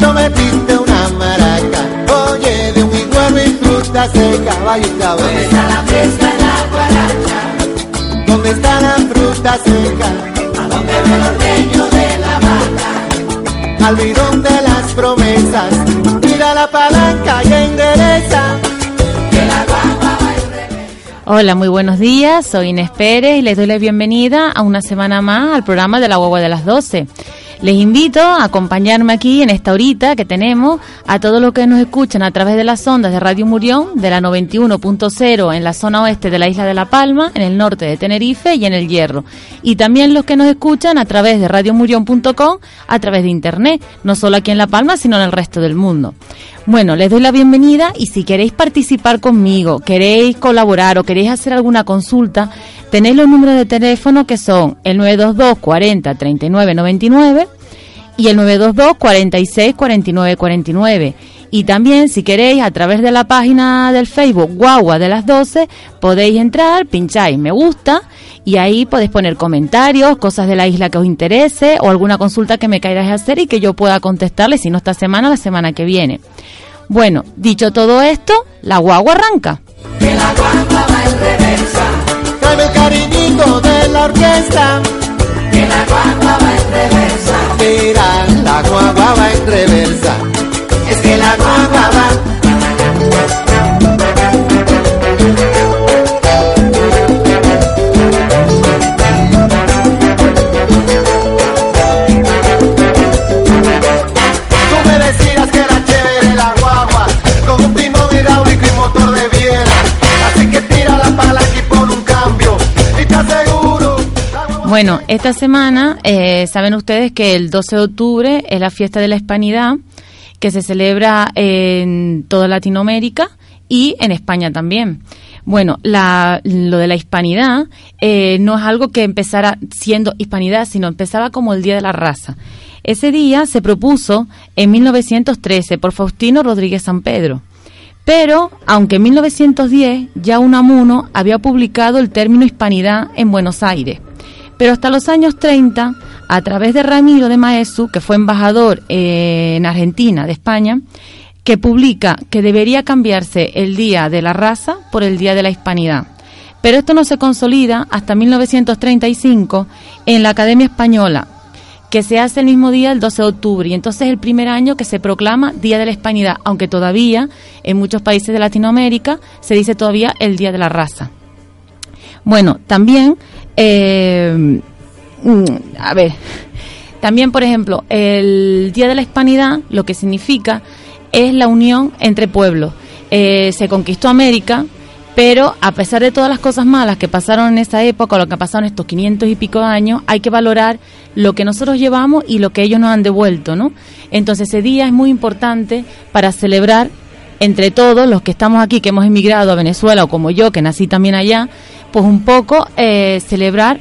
me prometiste una maraca. Oye, de un igual y fruta seca, vaya ¿Dónde está la fiesta en la guaracha? ¿Dónde está la fruta seca? ¿A dónde ve el ordeño de la vaca? Al bidón de las promesas, mira la palanca y endereza. Que la guagua va en reversa. Hola, muy buenos días. Soy Inés Pérez y les doy la bienvenida a una semana más al programa de la guagua de las 12. Les invito a acompañarme aquí en esta horita que tenemos a todos los que nos escuchan a través de las ondas de Radio Murión de la 91.0 en la zona oeste de la isla de La Palma, en el norte de Tenerife y en el Hierro. Y también los que nos escuchan a través de radiomurión.com a través de internet, no solo aquí en La Palma, sino en el resto del mundo. Bueno, les doy la bienvenida y si queréis participar conmigo, queréis colaborar o queréis hacer alguna consulta, tenéis los números de teléfono que son el 922 40 39 99 y el 922 46 49 49. Y también, si queréis, a través de la página del Facebook Guagua de las 12, podéis entrar, pincháis me gusta y ahí podéis poner comentarios, cosas de la isla que os interese o alguna consulta que me queráis hacer y que yo pueda contestarle, si no esta semana, la semana que viene. Bueno, dicho todo esto, la guagua arranca. Que la guagua va en reversa. Cariñito de la orquesta. Bueno, esta semana eh, saben ustedes que el 12 de octubre es la fiesta de la Hispanidad, que se celebra en toda Latinoamérica y en España también. Bueno, la- lo de la hispanidad eh, no es algo que empezara siendo hispanidad, sino empezaba como el Día de la Raza. Ese día se propuso en 1913 por Faustino Rodríguez San Pedro. Pero, aunque en 1910 ya Unamuno había publicado el término hispanidad en Buenos Aires. Pero hasta los años 30, a través de Ramiro de Maesu, que fue embajador eh, en Argentina, de España, que publica que debería cambiarse el Día de la Raza por el Día de la Hispanidad. Pero esto no se consolida hasta 1935 en la Academia Española, que se hace el mismo día, el 12 de octubre, y entonces es el primer año que se proclama Día de la Hispanidad, aunque todavía en muchos países de Latinoamérica se dice todavía el Día de la Raza. Bueno, también, eh, mm, a ver, también, por ejemplo, el Día de la Hispanidad lo que significa es la unión entre pueblos. Eh, se conquistó América, pero a pesar de todas las cosas malas que pasaron en esa época, lo que ha pasado en estos 500 y pico años, hay que valorar lo que nosotros llevamos y lo que ellos nos han devuelto, ¿no? Entonces ese día es muy importante para celebrar entre todos los que estamos aquí, que hemos emigrado a Venezuela, o como yo, que nací también allá, pues un poco eh, celebrar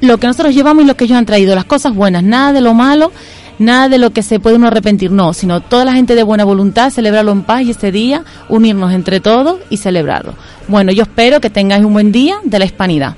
lo que nosotros llevamos y lo que ellos han traído, las cosas buenas, nada de lo malo, nada de lo que se puede uno arrepentir, no, sino toda la gente de buena voluntad, celebrarlo en paz y ese día unirnos entre todos y celebrarlo. Bueno, yo espero que tengáis un buen día de la hispanidad.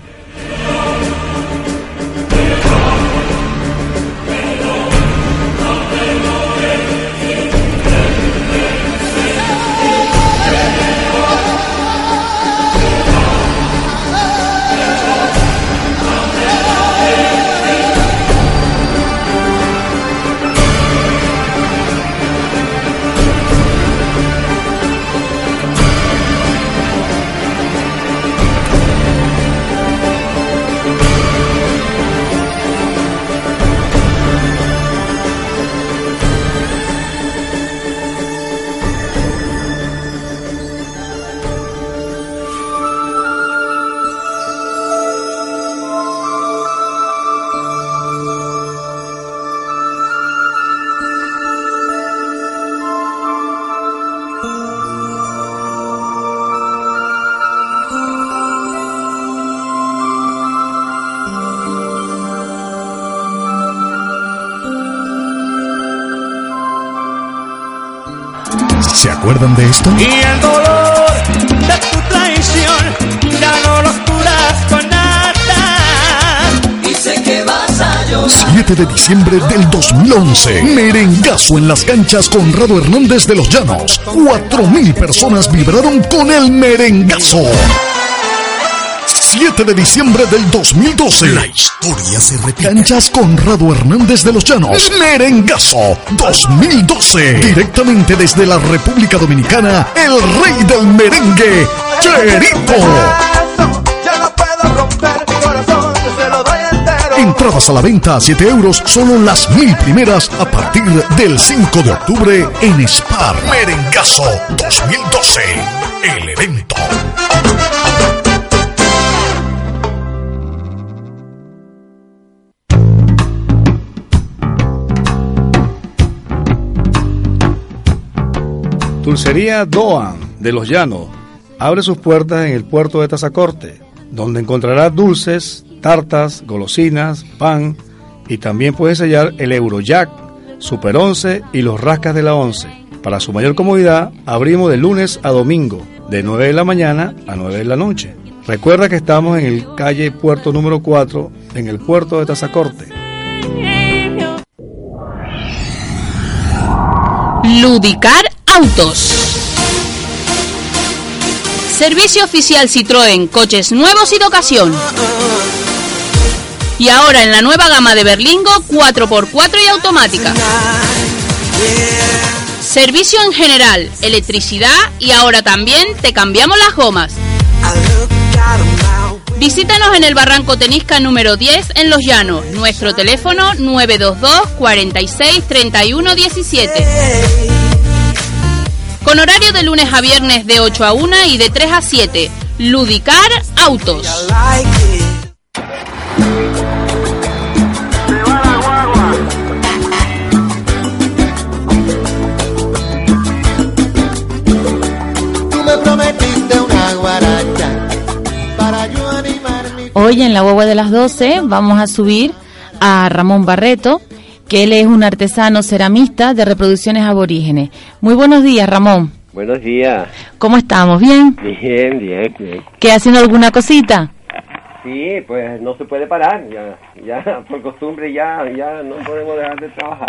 ¿Se acuerdan de esto? Y el dolor de tu traición ya no lo curas con nada. Dice que vas a llorar. Sí, 7 de diciembre del 2011. Merengazo en las canchas Conrado Hernández de los Llanos. 4.000 personas vibraron con el merengazo. 7 de diciembre del 2012. La historia se repite. Canchas Conrado Hernández de los Llanos. Merengazo 2012. Directamente desde la República Dominicana, el rey del merengue, Cherito. Ya no puedo romper mi corazón, yo se lo doy entero. Entradas a la venta a 7 euros, solo las mil primeras a partir del 5 de octubre en Spar. Merengazo 2012. El evento. Dulcería Doan de Los Llanos abre sus puertas en el puerto de Tazacorte, donde encontrará dulces, tartas, golosinas, pan y también puede sellar el Eurojack, Super 11 y los rascas de la 11. Para su mayor comodidad, abrimos de lunes a domingo, de 9 de la mañana a 9 de la noche. Recuerda que estamos en el calle Puerto número 4, en el puerto de Tazacorte. Ludicar Autos. Servicio oficial Citroën, coches nuevos y de ocasión. Y ahora en la nueva gama de Berlingo, 4x4 y automática. Servicio en general, electricidad y ahora también te cambiamos las gomas. Visítanos en el Barranco Tenisca número 10 en Los Llanos. Nuestro teléfono 922 46 31 17. Con horario de lunes a viernes de 8 a 1 y de 3 a 7. Ludicar Autos. Hoy en la guagua de las 12 vamos a subir a Ramón Barreto, que él es un artesano ceramista de reproducciones aborígenes. Muy buenos días, Ramón. Buenos días. ¿Cómo estamos? ¿Bien? Bien, bien, bien. ¿Qué haciendo alguna cosita? Sí, pues no se puede parar. Ya, ya por costumbre ya, ya no podemos dejar de trabajar.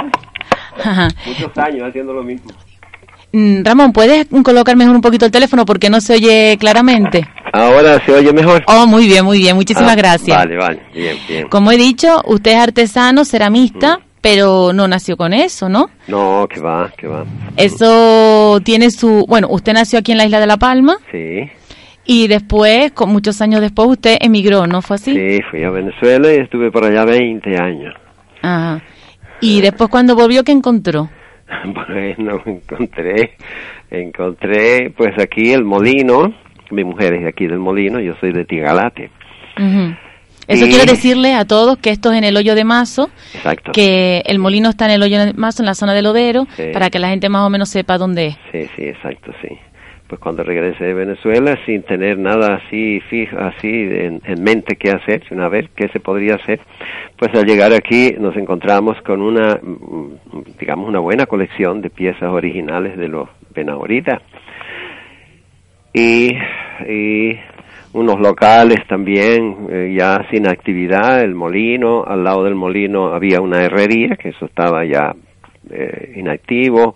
Ajá. Muchos años haciendo lo mismo. Mm, Ramón, ¿puedes colocar mejor un poquito el teléfono porque no se oye claramente? Ahora se oye mejor. Oh, muy bien, muy bien. Muchísimas Ah, gracias. Vale, vale, bien, bien. Como he dicho, usted es artesano, ceramista, pero no nació con eso, ¿no? No, que va, que va. Eso tiene su... Bueno, usted nació aquí en la isla de La Palma Sí, y después, con muchos años después, usted emigró, ¿no fue así? sí, fui a Venezuela y estuve por allá 20 años. Ajá. Y después cuando volvió, ¿qué encontró? Bueno, encontré, encontré pues aquí el molino. Mi mujer es de aquí del molino, yo soy de Tigalate. Ujú. Eso Y- quiero decirle a todos que esto es en el hoyo de Mazo, Exacto. que el molino está en el hoyo de Mazo, en la zona del Odero, Sí. para que la gente más o menos sepa dónde es. Sí, sí, exacto, sí. Pues cuando regresé de Venezuela, sin tener nada así fijo, así en, en mente qué hacer, sino a ver qué se podría hacer, pues al llegar aquí nos encontramos con una, mm, digamos, una buena colección de piezas originales de los Benahorita y, y unos locales también eh, ya sin actividad, el molino, al lado del molino había una herrería, que eso estaba ya eh, inactivo,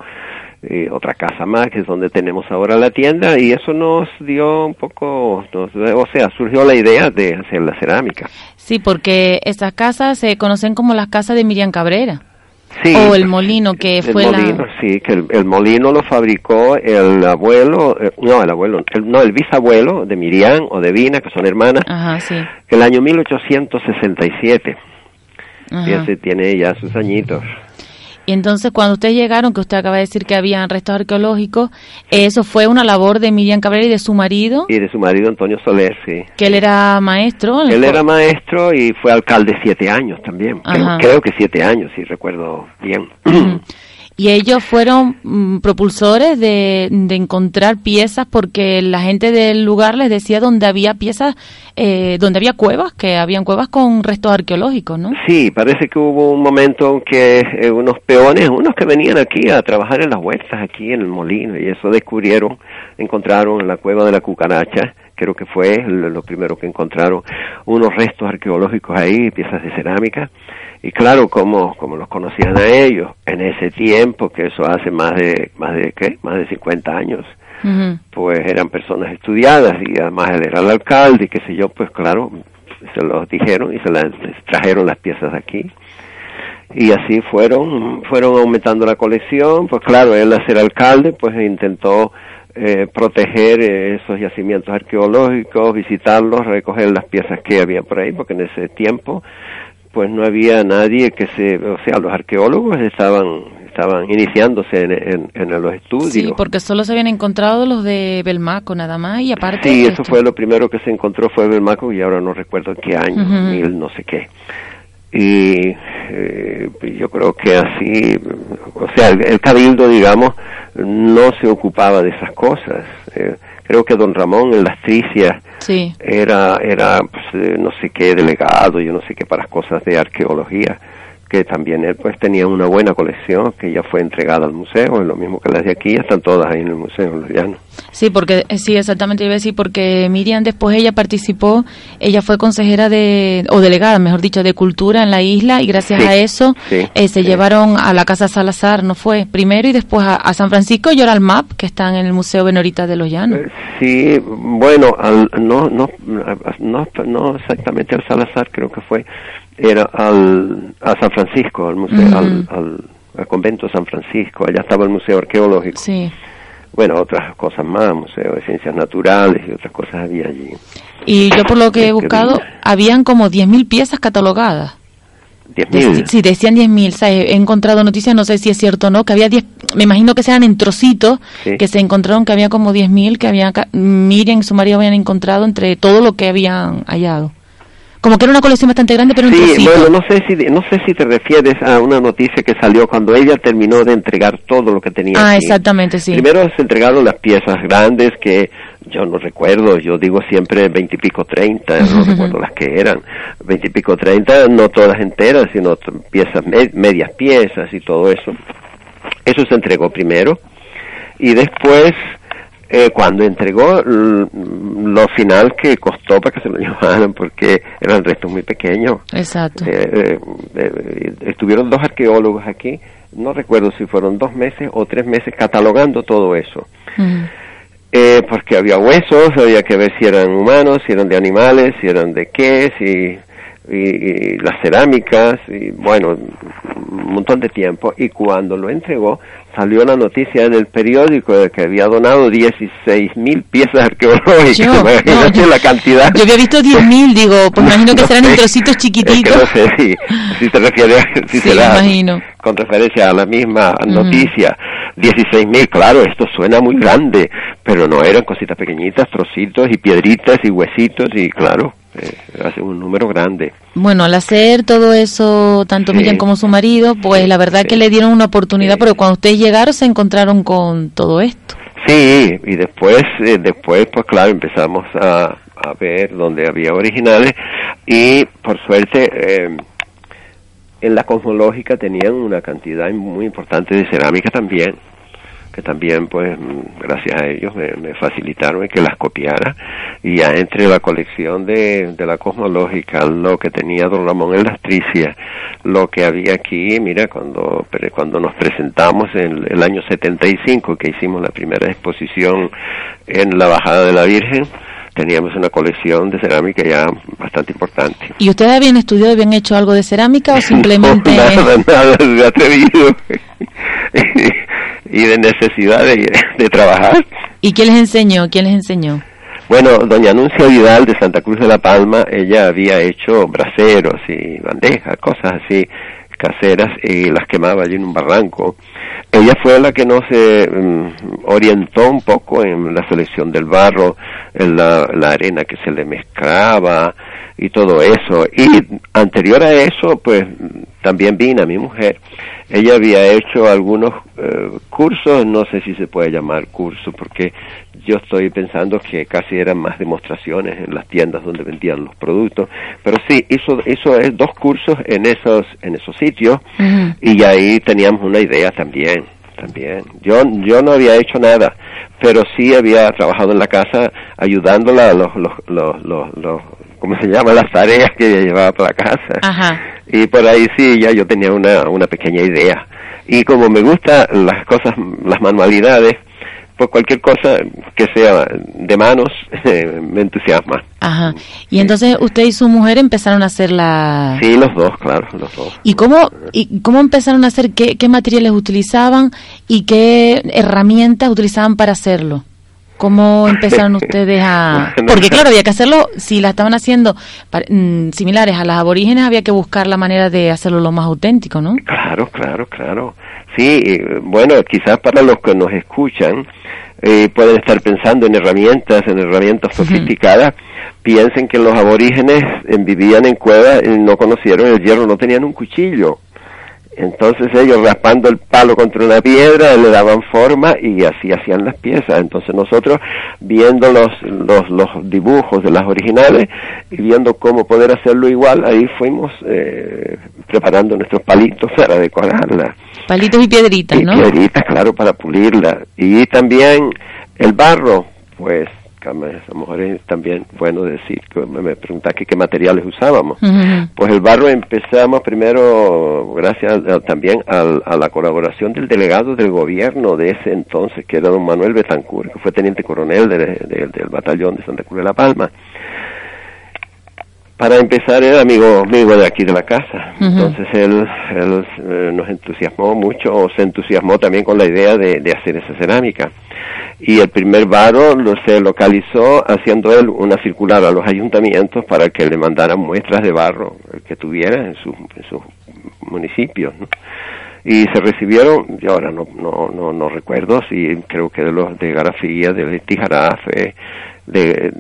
y otra casa más, que es donde tenemos ahora la tienda, y eso nos dio un poco, nos- o sea, surgió la idea de hacer la cerámica. Sí, porque esas casas se conocen como las casas de Miriam Cabrera. Sí, O el molino, que el fue la- molino, sí, que el, el molino lo fabricó el abuelo, eh, no, el abuelo, el- no, el bisabuelo de Miriam o de Vina, que son hermanas, Ajá, sí. el año 1867. Ajá. Y ese tiene ya sus añitos. Y entonces cuando ustedes llegaron, que usted acaba de decir que habían restos arqueológicos, eso fue una labor de Miriam Cabrera y de su marido, Y de su marido Antonio Soler, sí. que él era maestro. Él era maestro y fue alcalde siete años también. Creo, creo que siete años, si recuerdo bien. Y ellos fueron mm, propulsores de, de encontrar piezas porque la gente del lugar les decía donde había piezas, eh, donde había cuevas, que habían cuevas con restos arqueológicos, ¿no? Sí, parece que hubo un momento en que eh, unos peones, unos que venían aquí a trabajar en las huertas, aquí en el molino, y eso descubrieron, encontraron en la cueva de la cucaracha, creo que fue lo primero que encontraron, unos restos arqueológicos ahí, piezas de cerámica, y claro, como, como los conocían a ellos, en ese tiempo, que eso hace más de, más de, ¿qué? Más de 50 años, pues eran personas estudiadas y además él era el alcalde y qué sé yo, pues claro, se los dijeron y se las trajeron las piezas aquí. Y así fueron fueron aumentando la colección pues claro él al ser alcalde pues intentó eh, proteger esos yacimientos arqueológicos visitarlos recoger las piezas que había por ahí porque en ese tiempo pues no había nadie que se o sea los arqueólogos estaban estaban iniciándose en, en, los estudios. Sí, porque solo se habían encontrado los de Belmaco nada más y aparte... Sí, eso fue lo primero que se encontró fue Belmaco y ahora no recuerdo en qué año, mil no sé qué y eh, yo creo que así, o sea, el, cabildo, digamos, no se ocupaba de esas cosas. Eh, creo que don Ramón en las tricias era, era pues, eh, no sé qué delegado, yo no sé qué para cosas de arqueología que también él pues tenía una buena colección que ya fue entregada al museo, es lo mismo que las de aquí, están todas ahí en el museo, en los llanos. Sí, porque eh, sí, exactamente iba a decir, porque Miriam después ella participó, ella fue consejera de, o delegada, mejor dicho, de cultura en la isla y gracias a eso eh, se llevaron a la Casa Salazar, ¿no fue? Primero y después a, San Francisco y ahora al MAP, que están en el Museo Benorita de los Llanos. Eh, sí, bueno, no, no, no, no exactamente al Salazar, creo que fue, era al, a San Francisco, al museo, al, al, convento San Francisco, allá estaba el museo arqueológico. Sí. Bueno, otras cosas más, museo de ciencias naturales y otras cosas había allí. Y yo por lo que he buscado, habían como 10.000 piezas catalogadas. ¿10.000? Sí, decían 10.000. He encontrado noticias, no sé si es cierto o no, que había 10, me imagino que sean en trocitos, que se encontraron que había como 10.000, que había, Miriam y su marido habían encontrado entre todo lo que habían hallado como que era una colección bastante grande, pero sí, bueno, no sé si no sé si te refieres a una noticia que salió cuando ella terminó de entregar todo lo que tenía. Ah, exactamente, sí. Primero se entregaron las piezas grandes que yo no recuerdo, yo digo siempre veintipico treinta, no recuerdo las que eran, veintipico treinta, no todas enteras, sino piezas medias piezas y todo eso. Eso se entregó primero y después eh, cuando entregó lo final que costó para que se lo llevaran, porque eran restos muy pequeños. Exacto. Eh, eh, estuvieron dos arqueólogos aquí, no recuerdo si fueron dos meses o tres meses catalogando todo eso. porque había huesos, había que ver si eran humanos, si eran de animales, si eran de qué, si y, las cerámicas, y bueno, un montón de tiempo. Y cuando lo entregó, salió la noticia en el periódico de que había donado 16 mil piezas arqueológicas. Yo, la cantidad. Yo había visto 10 mil, digo, pues imagino que serán en trocitos chiquititos. no sé si, si te refieres, si sí, será imagino. con referencia a la misma noticia. 16 mil, claro, esto suena muy grande, pero no eran cositas pequeñitas, trocitos y piedritas y huesitos y claro, eh, hace un número grande. Bueno, al hacer todo eso, tanto Miriam como su marido, pues la verdad que le dieron una oportunidad, porque cuando ustedes llegaron se encontraron con todo esto. Sí, y después, eh, después pues claro, empezamos a, a ver dónde había originales y por suerte eh, en la cosmológica tenían una cantidad muy importante de cerámica también que también pues gracias a ellos me, facilitaron que las copiara y ya entre la colección de, de la cosmológica lo que tenía don Ramón en las tricias lo que había aquí mira cuando cuando nos presentamos en el año 75 que hicimos la primera exposición en la bajada de la Virgen teníamos una colección de cerámica ya bastante importante. ¿Y ustedes habían estudiado, habían hecho algo de cerámica o simplemente...? nada, nada, de atrevido y de necesidad de, trabajar. ¿Y quién les enseñó? ¿Quién les enseñó? Bueno, doña Anuncia Vidal de Santa Cruz de la Palma, ella había hecho braseros y bandejas, cosas así caseras y las quemaba allí en un barranco. Ella fue la que nos mm, orientó un poco en la selección del barro, en la, la, arena que se le mezclaba y todo eso. Y anterior a eso, pues también vino mi mujer. Ella había hecho algunos eh, cursos, no sé si se puede llamar curso, porque yo estoy pensando que casi eran más demostraciones en las tiendas donde vendían los productos, pero sí, hizo, hizo dos cursos en esos, en esos sitios y ahí teníamos una idea también también. Yo, yo no había hecho nada, pero sí había trabajado en la casa ayudándola a los, los, los, los, los ¿cómo se llama? Las tareas que ella llevaba para la casa. Ajá. Y por ahí sí, ya yo tenía una, una pequeña idea. Y como me gustan las cosas, las manualidades, pues cualquier cosa que sea de manos me entusiasma. Ajá. Y entonces usted y su mujer empezaron a hacer la... Sí, los dos, claro, los dos. ¿Y cómo, y cómo empezaron a hacer, qué, qué materiales utilizaban y qué herramientas utilizaban para hacerlo? ¿Cómo empezaron ustedes a...? Porque claro, había que hacerlo, si la estaban haciendo mm, similares a las aborígenes, había que buscar la manera de hacerlo lo más auténtico, ¿no? Claro, claro, claro. Sí, eh, bueno, quizás para los que nos escuchan eh, pueden estar pensando en herramientas, en herramientas sofisticadas. Piensen que los aborígenes vivían en cuevas y no conocieron el hierro, no tenían un cuchillo. Entonces ellos raspando el palo contra una piedra le daban forma y así hacían las piezas. Entonces nosotros viendo los, los, los dibujos de las originales y viendo cómo poder hacerlo igual, ahí fuimos eh, preparando nuestros palitos para decorarla. Palitos y piedritas, Y ¿no? piedritas, claro, para pulirla. Y también el barro, pues a lo mejor es también bueno decir, que me me pregunta que qué materiales usábamos. Pues el barro empezamos primero, gracias a- también al- a, la colaboración del delegado del gobierno de ese entonces, que era don Manuel Betancourt, que fue teniente coronel de- de- del batallón de Santa Cruz de la Palma. Para empezar, era amigo, amigo de aquí de la casa. Entonces él, él, eh, nos entusiasmó mucho, o se entusiasmó también con la idea de, de hacer esa cerámica. Y el primer varo lo, se localizó haciendo él una circular a los ayuntamientos para que le mandaran muestras de barro que tuviera en sus, en sus municipios. ¿no? Y se recibieron, yo ahora no, no, no, no recuerdo si creo que de los de Garafía, de Tijarafe, de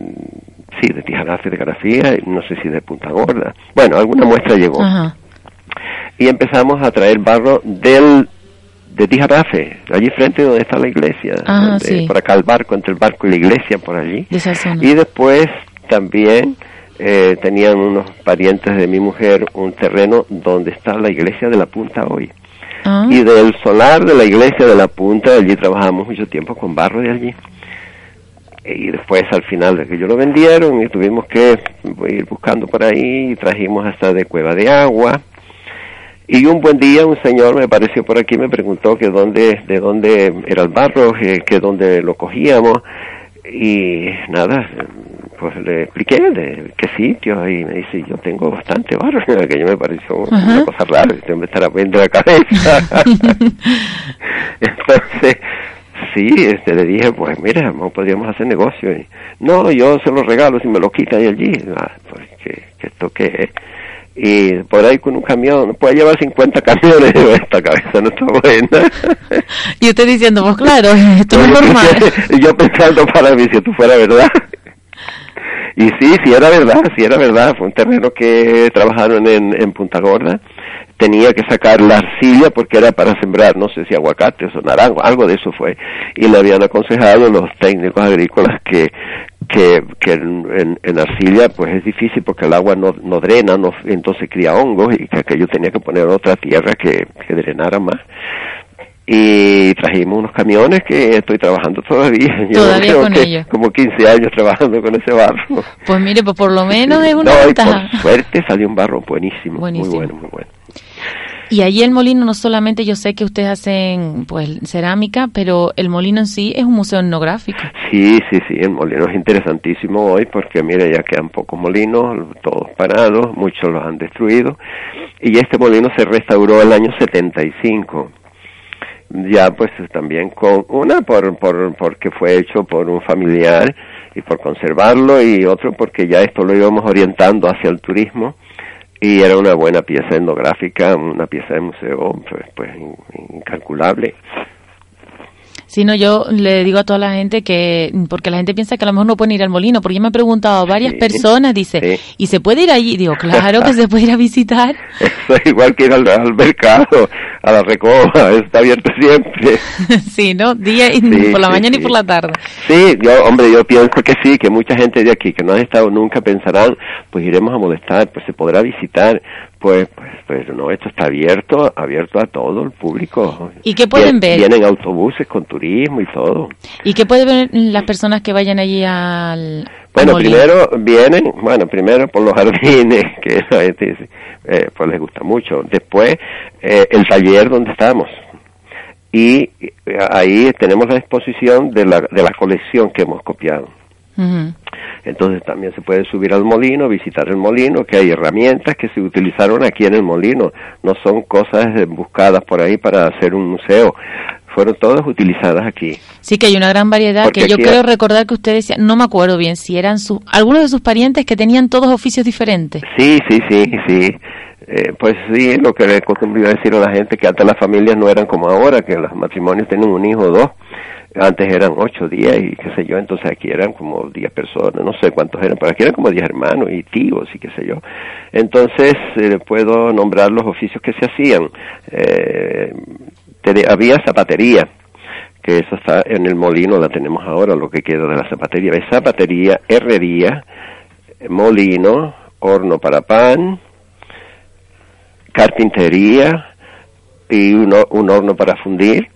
sí, de Tijarafe, de Garafía, no sé si de Punta Gorda. Bueno, alguna muestra llegó Ajá. y empezamos a traer barro del de Tijarafe, allí frente donde está la iglesia, Ajá, donde- sí. por acá el barco, entre el barco y la iglesia, por allí. De esa zona. Y después también eh, tenían unos parientes de mi mujer un terreno donde está la iglesia de la Punta hoy. Ah. Y del solar de la iglesia de la Punta, allí trabajamos mucho tiempo con barro de allí. Y después al final de que yo lo vendieron y tuvimos que ir buscando por ahí y trajimos hasta de Cueva de Agua. Y un buen día un señor me apareció por aquí y me preguntó que dónde, de dónde era el barro, que, que dónde lo cogíamos. Y nada, pues le expliqué de qué sitio y me dice, yo tengo bastante barro, que yo me pareció Ajá. una cosa rara, que me estará viendo la cabeza. Entonces, sí, este, le dije, pues mira, podríamos hacer negocio. Y, no, yo se lo regalo si me lo quitan y allí. Ah, pues que, que esto qué es. Y por ahí con un camión, puede llevar 50 camiones, esta cabeza no está buena. Y usted diciendo, pues claro, esto no es normal. yo pensando para mí si esto fuera verdad. Y sí, sí era verdad, sí era verdad. Fue un terreno que trabajaron en, en Punta Gorda. Tenía que sacar la arcilla porque era para sembrar, no sé si aguacates o naranjo, algo de eso fue. Y le habían aconsejado los técnicos agrícolas que que, que en, en- en arcilla pues es difícil porque el agua no, no drena, no, entonces cría hongos y que aquello tenía que poner otra tierra que, que drenara más y trajimos unos camiones que estoy trabajando todavía. Yo Todavía creo con que ellos. Como 15 años trabajando con ese barro. Pues mire, pues por lo menos es una no, y ventaja. por suerte salió un barro buenísimo, Buenísimo. muy bueno, muy bueno. Y allí el molino no solamente yo sé que ustedes hacen pues cerámica, pero el molino en sí es un museo etnográfico. Sí, sí, sí, el molino es interesantísimo hoy porque mire, ya quedan pocos molinos, todos parados, muchos los han destruido y este molino se restauró el año 75. Ya pues también con una por, por porque fue hecho por un familiar y por conservarlo y otro porque ya esto lo íbamos orientando hacia el turismo y era una buena pieza etnográfica, una pieza de museo pues, pues in- incalculable. Si no, yo le digo a toda la gente que, porque la gente piensa que a lo mejor no pueden ir al molino, porque yo me he preguntado a varias Sí, personas, dice, sí. ¿y se puede ir allí? Digo, claro que se puede ir a visitar. Eso es igual que ir al, al mercado, a la recoba, está abierto siempre. sí, ¿no? Día y Sí, por la mañana sí. y por la tarde. Sí, yo, hombre, yo pienso que sí, que mucha gente de aquí que no ha estado nunca pensarán, pues iremos a molestar, pues se podrá visitar, Pues, pues, pues no, esto está abierto, abierto a todo el público. ¿Y qué pueden ver? Vienen autobuses con turismo y todo. ¿Y qué pueden ver las personas que vayan allí al, Bueno, primero vienen, bueno, primero por los jardines, que la gente eh, pues les gusta mucho. Después, eh, el taller donde estamos. Y eh, ahí tenemos la exposición de la, de la colección que hemos copiado. Entonces también se puede subir al molino, visitar el molino, que hay herramientas que se utilizaron aquí en el molino, no son cosas buscadas por ahí para hacer un museo, fueron todas utilizadas aquí. Sí que hay una gran variedad Porque que yo creo hay- recordar que usted decía, no me acuerdo bien si eran sus algunos de sus parientes que tenían todos oficios diferentes. Sí, sí, sí, sí. Eh, pues sí, lo que le acostumbré a decir a la gente, que antes las familias no eran como ahora, que los matrimonios tienen un hijo o dos. Antes eran ocho, diez y qué sé yo, entonces aquí eran como diez personas, no sé cuántos eran, pero aquí eran como diez hermanos y tíos y qué sé yo. Entonces eh, puedo nombrar los oficios que se hacían. Eh, había zapatería, que eso está en el molino, la tenemos ahora, lo que queda de la zapatería. Zapatería, herrería, molino, horno para pan, carpintería y un, un horno para fundir,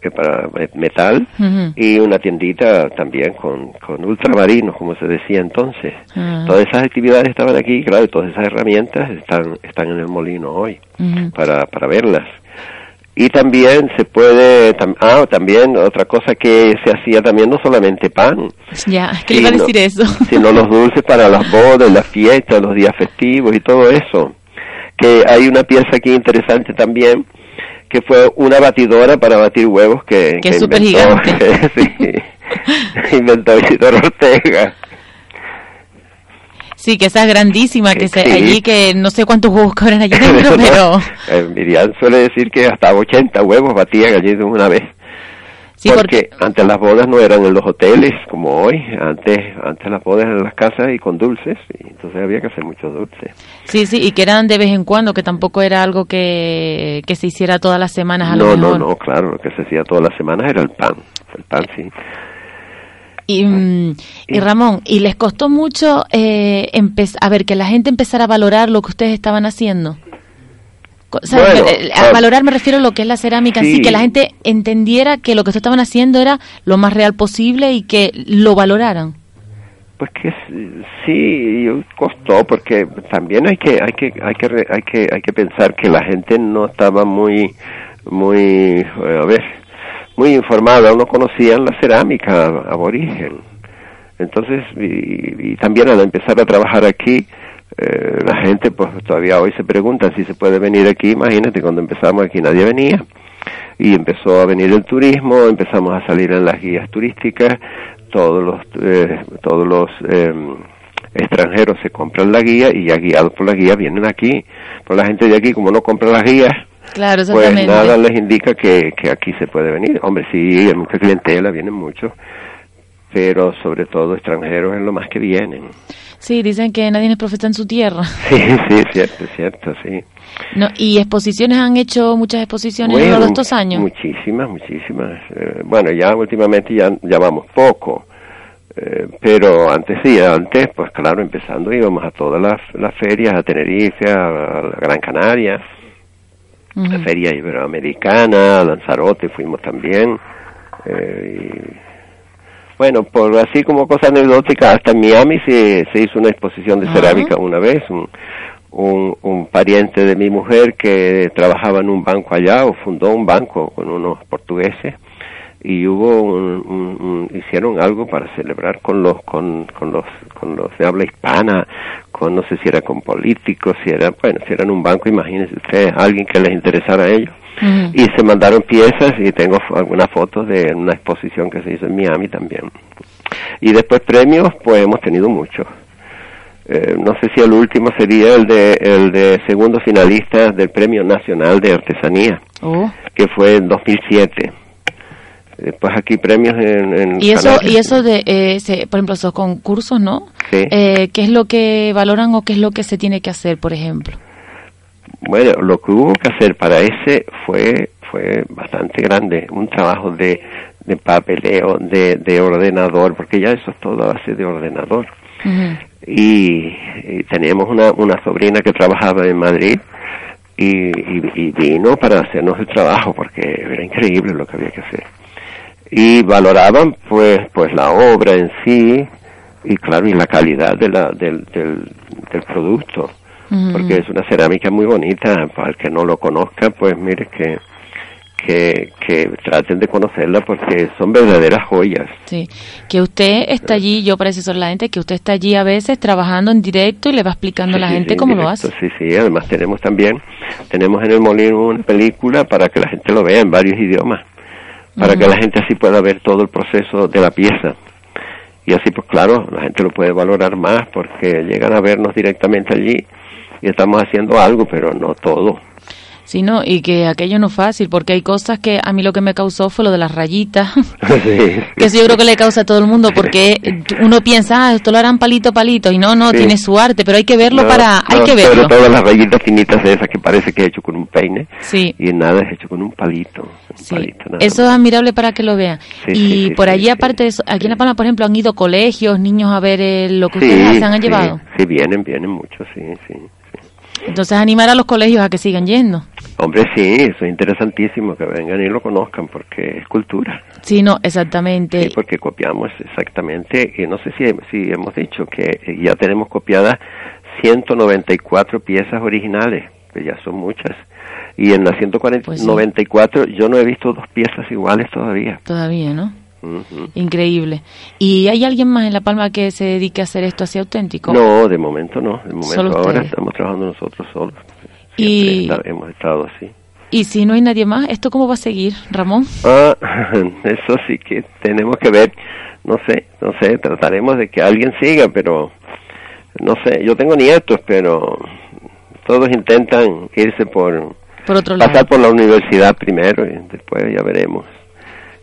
que para me- metal, y una tiendita también con, con ultramarinos, como se decía entonces. Ah. Todas esas actividades estaban aquí, claro, y todas esas herramientas están, están en el molino hoy para, para verlas. Y también se puede, tam- ah, también otra cosa que se hacía también, no solamente pan, Ya, es que le iba a sino- decir eso. sino los dulces para las bodas, las fiestas, los días festivos y todo eso. Que hay una pieza aquí interesante también, que fue una batidora para batir huevos que, Que es inventó- supergigante. sí, inventó Ortega. Sí, que esa es grandísima, que se, Sí. allí que no sé cuántos huevos cabrán allí dentro, pero Eh, Miriam suele decir que hasta 80 huevos batían allí de una vez. Sí, porque antes las bodas no eran en los hoteles como hoy, antes antes las bodas eran en las casas y con dulces, y entonces había que hacer muchos dulces. sí, sí, y que eran de vez en cuando, que tampoco era algo que, que se hiciera todas las semanas a No, no, mejor. no, claro, lo que se hacía todas las semanas era el pan, el pan sí. Y, mm, y Ramón, ¿y les costó mucho eh, a ver que la gente empezara a valorar lo que ustedes estaban haciendo? ¿Sabes? Bueno, Eh, a valorar me refiero a lo que es la cerámica sí, que la gente entendiera que lo que ustedes estaban haciendo era lo más real posible y que lo valoraran. Pues que sí, costó porque también hay que hay que hay que hay que hay que pensar que la gente no estaba muy muy eh, a ver muy informada, no conocían la cerámica aborigen. Entonces y, y también al empezar a trabajar aquí eh, la gente pues todavía hoy se pregunta si se puede venir aquí. Imagínate cuando empezamos aquí nadie venía y empezó a venir el turismo, empezamos a salir en las guías turísticas, todos los eh, todos los eh, extranjeros se compran la guía y ya guiados por la guía vienen aquí. Pero la gente de aquí como no compra las guías, Claro, pues nada les indica que, que aquí se puede venir. Hombre, sí, hay mucha clientela, vienen muchos, pero sobre todo extranjeros es lo más que vienen. Sí, dicen que nadie es profeta en su tierra. Sí, sí, cierto, cierto, sí. No, y exposiciones han hecho muchas exposiciones a lo largo de estos años. Muchísimas, muchísimas. Eh, bueno, ya últimamente ya llamamos poco, eh, pero antes sí, antes, pues claro, empezando íbamos a todas las, las ferias, a Tenerife, a, la Gran Canaria, Ujú. la Feria Iberoamericana, a Lanzarote fuimos también. eh, y, bueno, por así como cosa anecdótica, hasta en Miami se, se hizo una exposición de cerámica una vez, un, un, un pariente de mi mujer que trabajaba en un banco allá o fundó un banco con unos portugueses y hubo un, un- un- hicieron algo para celebrar con los con, con los con los de habla hispana con no sé si era con políticos si era bueno si eran un banco imagínense ustedes alguien que les interesara a ellos. Y se mandaron piezas y tengo algunas fotos de una exposición que se hizo en Miami también. Y después premios pues hemos tenido muchos. Eh, no sé si el último sería el de el de segundo finalista del premio nacional de artesanía Oh. que fue en 2007 Después aquí premios en, en Y eso, y eso de, eh, se- por ejemplo, esos concursos, ¿no? Sí. Eh, ¿Qué es lo que valoran o qué es lo que se tiene que hacer, por ejemplo? Bueno, lo que hubo que hacer para ese fue fue bastante grande, un trabajo de, de papeleo, de, de ordenador, porque ya eso es todo a base de ordenador. y, teníamos una, una sobrina que trabajaba en Madrid y, y, vino para hacernos el trabajo porque era increíble lo que había que hacer y valoraban pues pues la obra en sí y claro y la calidad de la, del, del, del producto porque es una cerámica muy bonita. Para el que no lo conozca pues mire que que, que traten de conocerla porque son verdaderas joyas. Sí, que usted está allí, yo para eso la gente, que usted está allí a veces trabajando en directo y le va explicando a la gente cómo lo hace. Sí, sí, además tenemos también, tenemos en el molino una película para que la gente lo vea en varios idiomas, para que la gente así pueda ver todo el proceso de la pieza. Y así pues claro, la gente lo puede valorar más porque llegan a vernos directamente allí y estamos haciendo algo, pero no todo. Sí, no, y que aquello no es fácil, porque hay cosas que a mí lo que me causó fue lo de las rayitas, que eso yo creo que le causa a todo el mundo, porque uno piensa, ah, esto lo harán palito palito, y no, no, tiene su arte, pero hay que verlo para, hay que verlo. Sobre todo las rayitas finitas esas que parece que es hecho con un peine, sí. y nada es hecho con un palito. sí. eso es admirable para que lo vean. y por allí, aparte de eso, aquí en La Palma, por ejemplo, han ido colegios, niños a ver eh, lo que ustedes hacen, han llevado. Sí, vienen, vienen muchos, sí, sí. Entonces animar a los colegios a que sigan yendo. Hombre, sí, eso es interesantísimo, que vengan y lo conozcan porque es cultura. Sí, no, exactamente. Sí, porque copiamos exactamente, y no sé si, si hemos dicho que ya tenemos copiadas 194 piezas originales, que ya son muchas. Y en las 194 pues yo no he visto dos piezas iguales todavía. Todavía, ¿no? Increíble. ¿Y hay alguien más en La Palma que se dedique a hacer esto así auténtico? No, de momento no. De momento ahora estamos trabajando nosotros solos. Y hemos estado así. ¿Y si no hay nadie más, esto cómo va a seguir, Ramón? Ah, eso sí que tenemos que ver. No sé, no sé, trataremos de que alguien siga, pero no sé, yo tengo nietos, pero todos intentan irse por, por otro pasar por la universidad primero y después ya veremos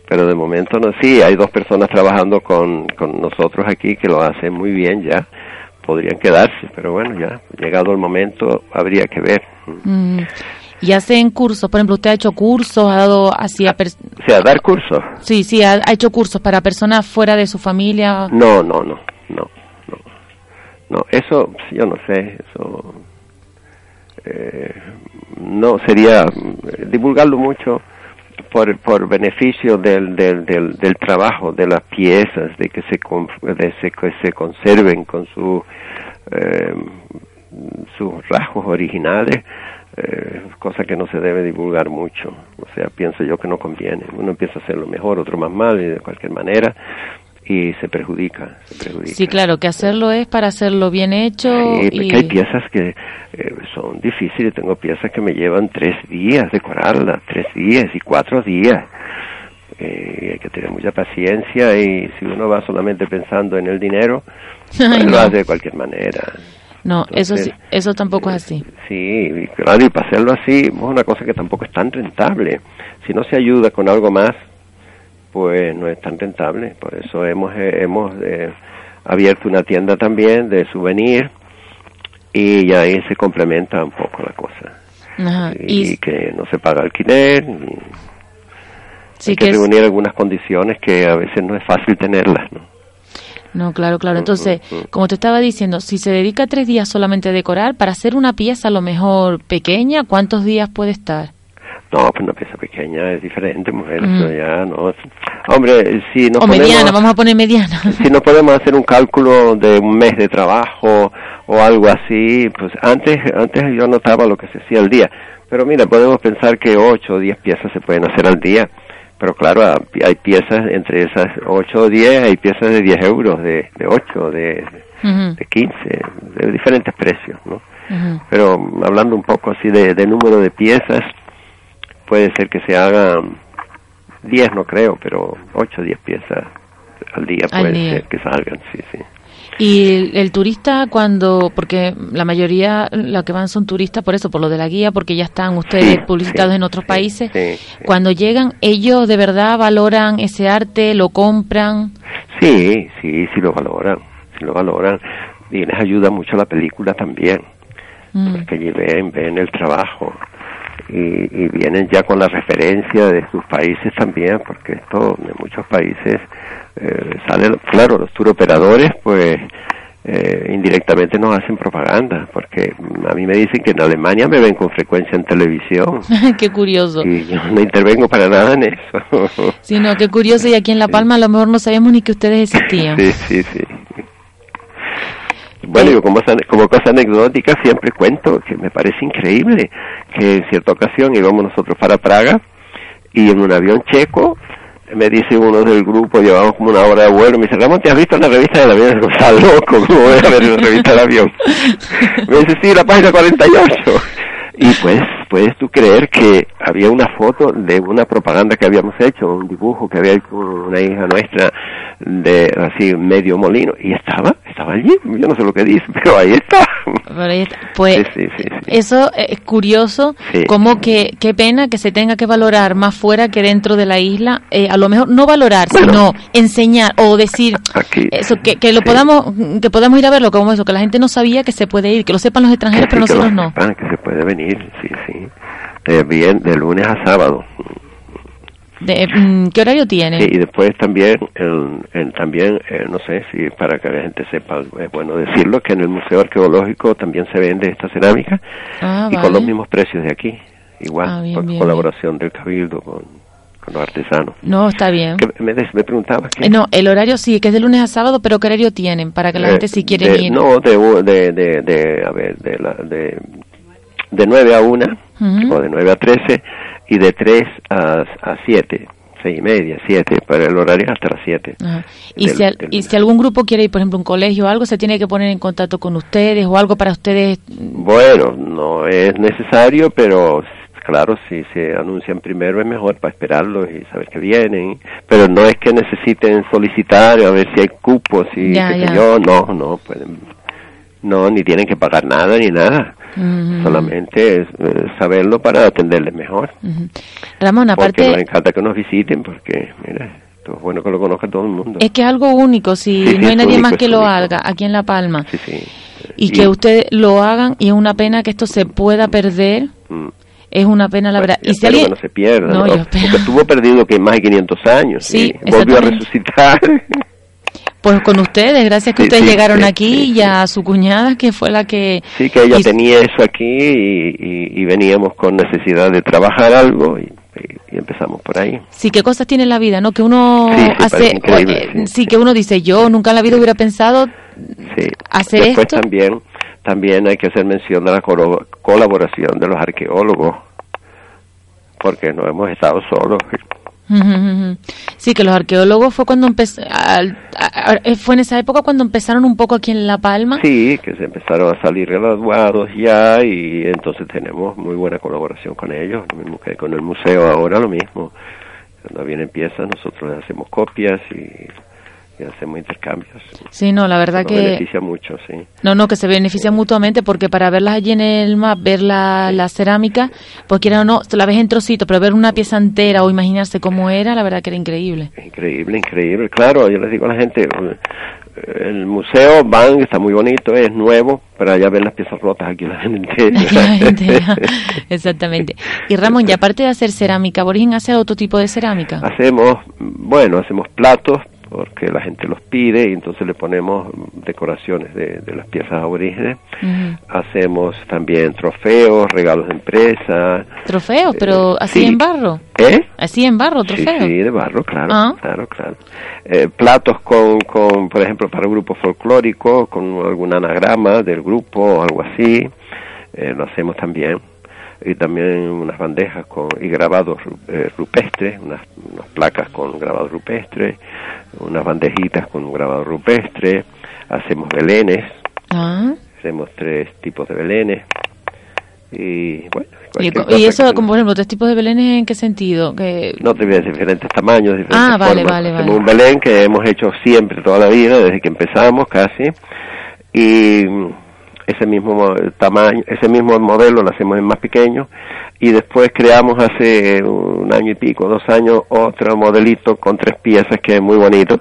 pero de momento no, sí, hay dos personas trabajando con, con nosotros aquí que lo hacen muy bien ya, podrían quedarse, pero bueno, ya llegado el momento habría que ver. Mm. ¿Y hacen cursos? Por ejemplo, ¿usted ha hecho cursos? ¿Ha dado así a... O sea, dar cursos. Sí, sí, ha, hecho cursos para personas fuera de su familia. No, no, no, no, no. No, eso, yo no sé, eso... Eh, no, sería divulgarlo mucho por, por beneficio del, del, del, trabajo, de las piezas, de que se, de que se conserven con su, eh, sus rasgos originales, eh, cosa que no se debe divulgar mucho. O sea, pienso yo que no conviene. Uno empieza a hacerlo mejor, otro más mal, y de cualquier manera y se perjudica, Sí, claro, que hacerlo es para hacerlo bien hecho. Sí, y... hay piezas que eh, son difíciles, tengo piezas que me llevan tres días decorarlas, tres días y cuatro días. Eh, hay que tener mucha paciencia y si uno va solamente pensando en el dinero, pues lo hace de cualquier manera. No, eso sí, eso tampoco es así. Sí, claro, y para hacerlo así es una cosa que tampoco es tan rentable. Si no se ayuda con algo más, pues no es tan rentable. Por eso hemos, eh, hemos eh, abierto una tienda también de souvenir y ahí se complementa un poco la cosa. y, que no se paga alquiler. Sí hay que, reunir algunas condiciones que a veces no es fácil tenerlas, ¿no? No, claro, claro. Entonces, como te estaba diciendo, si se dedica tres días solamente a decorar, para hacer una pieza a lo mejor pequeña, ¿cuántos días puede estar? No, pues una pieza pequeña es diferente, mujer, ya no. Hombre, si no o mediana, vamos a poner mediana. Si no podemos hacer un cálculo de un mes de trabajo o algo así, pues antes, antes yo notaba lo que se hacía al día. Pero mira, podemos pensar que ocho o diez piezas se pueden hacer al día. Pero claro, hay piezas entre esas ocho o diez, hay piezas de diez euros, de, de ocho, de, de quince, de diferentes precios, ¿no? Pero hablando un poco así de, de número de piezas, puede ser que se hagan 10, no creo, pero 8 o 10 piezas al día puede ser que salgan, sí, sí. Y el, turista cuando, porque la mayoría, la que van son turistas por eso, por lo de la guía, porque ya están ustedes publicitados en otros países, cuando llegan, ellos de verdad valoran ese arte, lo compran. Sí, sí, sí lo valoran, sí lo valoran. Y les ayuda mucho la película también, mm. porque allí ven, ven el trabajo y, vienen ya con la referencia de sus países también, porque esto de muchos países eh, sale, claro, los turoperadores pues eh, indirectamente nos hacen propaganda, porque a mí me dicen que en Alemania me ven con frecuencia en televisión. qué curioso. Y yo no intervengo para nada en eso. sí, no, qué curioso. Y aquí en La Palma a lo mejor no sabíamos ni que ustedes existían. sí, sí, sí. Bueno, yo como, como cosa anecdótica siempre cuento que me parece increíble que en cierta ocasión íbamos nosotros para Praga y en un avión checo me dice uno del grupo, llevamos como una hora de vuelo, me dice, Ramón, ¿te has visto la revista del avión? Está loco, ¿cómo voy a ver la revista del avión? me dice, sí, la página 48. Y pues, puedes tú creer que había una foto de una propaganda que habíamos hecho, un dibujo que había hecho una hija nuestra de así medio molino y estaba, estaba allí, yo no sé lo que dice, pero ahí está. Pues eso es curioso, como que qué pena que se tenga que valorar más fuera que dentro de la isla, eh, a lo mejor no valorar, sino enseñar o decir eso que, que lo podamos que podamos ir a verlo como eso, que la gente no sabía que se puede ir, que lo sepan los extranjeros, pero nosotros no. que se puede venir, sí, sí. Eh, bien, de lunes a sábado. De, mm, ¿Qué horario tiene? y después también, también eh, no sé si para que la gente sepa, es bueno decirlo, que en el Museo Arqueológico también se vende esta cerámica ah, y con los mismos precios de aquí, igual, ah, por colaboración del Cabildo con, los artesanos. No, está bien. Me, me preguntaba. Eh, no, el horario sí, que es de lunes a sábado, pero ¿qué horario tienen? Para que la gente si quiere ir. No, de, de, de, de, a ver, de, la, de, de 9 a 1 o de 9 a 13 y de 3 a, a 7 seis y media, siete, para el horario hasta las siete. ¿Y, si ¿Y si algún grupo quiere ir, por ejemplo, un colegio o algo, se tiene que poner en contacto con ustedes o algo para ustedes? Bueno, no es necesario, pero claro, si se anuncian primero es mejor para esperarlos y saber que vienen, pero no es que necesiten solicitar a ver si hay cupos y qué sé yo, no, no, pueden, no, ni tienen que pagar nada ni nada. Solamente es eh, saberlo para atenderles mejor. Ramón, aparte... Porque nos encanta que nos visiten porque, mira, es bueno que lo conozca todo el mundo. Es que es algo único, si no hay nadie más que lo haga aquí en La Palma. Y, que ustedes lo hagan y es una pena que esto se pueda perder. Mm. Es una pena, la verdad. Y si alguien... que no se pierda, porque estuvo perdido que más de 500 años. Sí, volvió a resucitar. Pues con ustedes, gracias que ustedes llegaron aquí y a su cuñada que fue la que... Sí, que ella tenía eso aquí y, veníamos con necesidad de trabajar algo y, empezamos por ahí. Sí, qué cosas tiene la vida, ¿no? Que uno hace... Sí. que uno dice, yo nunca en la vida hubiera pensado hacer Después también, también hay que hacer mención de la colaboración de los arqueólogos, porque no hemos estado solos. Sí, que los arqueólogos fue cuando empezó, eh, fue en esa época cuando empezaron un poco aquí en La Palma. Sí, que se empezaron a salir graduados ya y entonces tenemos muy buena colaboración con ellos, lo mismo que con el museo ahora lo mismo. Cuando vienen piezas nosotros hacemos copias y y hacemos intercambios. Sí, no, la verdad que... beneficia mucho, sí. No, no, que se beneficia mutuamente porque para verlas allí en el map, ver la, la cerámica, pues quiera o no, la ves en trocitos, pero ver una pieza entera o imaginarse cómo era, la verdad que era increíble. Increíble, increíble. Claro, yo les digo a la gente, el museo van, está muy bonito, es nuevo, pero allá ven las piezas rotas, aquí la gente Exactamente. Y Ramón, y aparte de hacer cerámica, ¿Aborigen hace otro tipo de cerámica? Hacemos, bueno, hacemos platos, porque la gente los pide y entonces le ponemos decoraciones de, las piezas aborígenes. Hacemos también trofeos, regalos de empresa. ¿Trofeos? ¿Pero eh, así en barro? ¿Eh? ¿Así en barro, trofeos? Sí, de barro, claro, ah. claro, claro. Eh, platos con, con, por ejemplo, para un grupo folclórico, con algún anagrama del grupo o algo así, eh, lo hacemos también y también unas bandejas con y grabados eh, rupestres, unas, unas, placas con grabados rupestres, unas bandejitas con un grabado rupestre, hacemos belenes, ah. hacemos tres tipos de belenes y bueno. ¿Y, eso, como por ejemplo, tres tipos de belenes en qué sentido? Que... No, te diferentes tamaños, diferentes ah, vale, Vale, vale. un belén que hemos hecho siempre, toda la vida, desde que empezamos casi, y ese mismo tamaño, ese mismo modelo lo hacemos en más pequeño y después creamos hace un año y pico, dos años, otro modelito con tres piezas que es muy bonito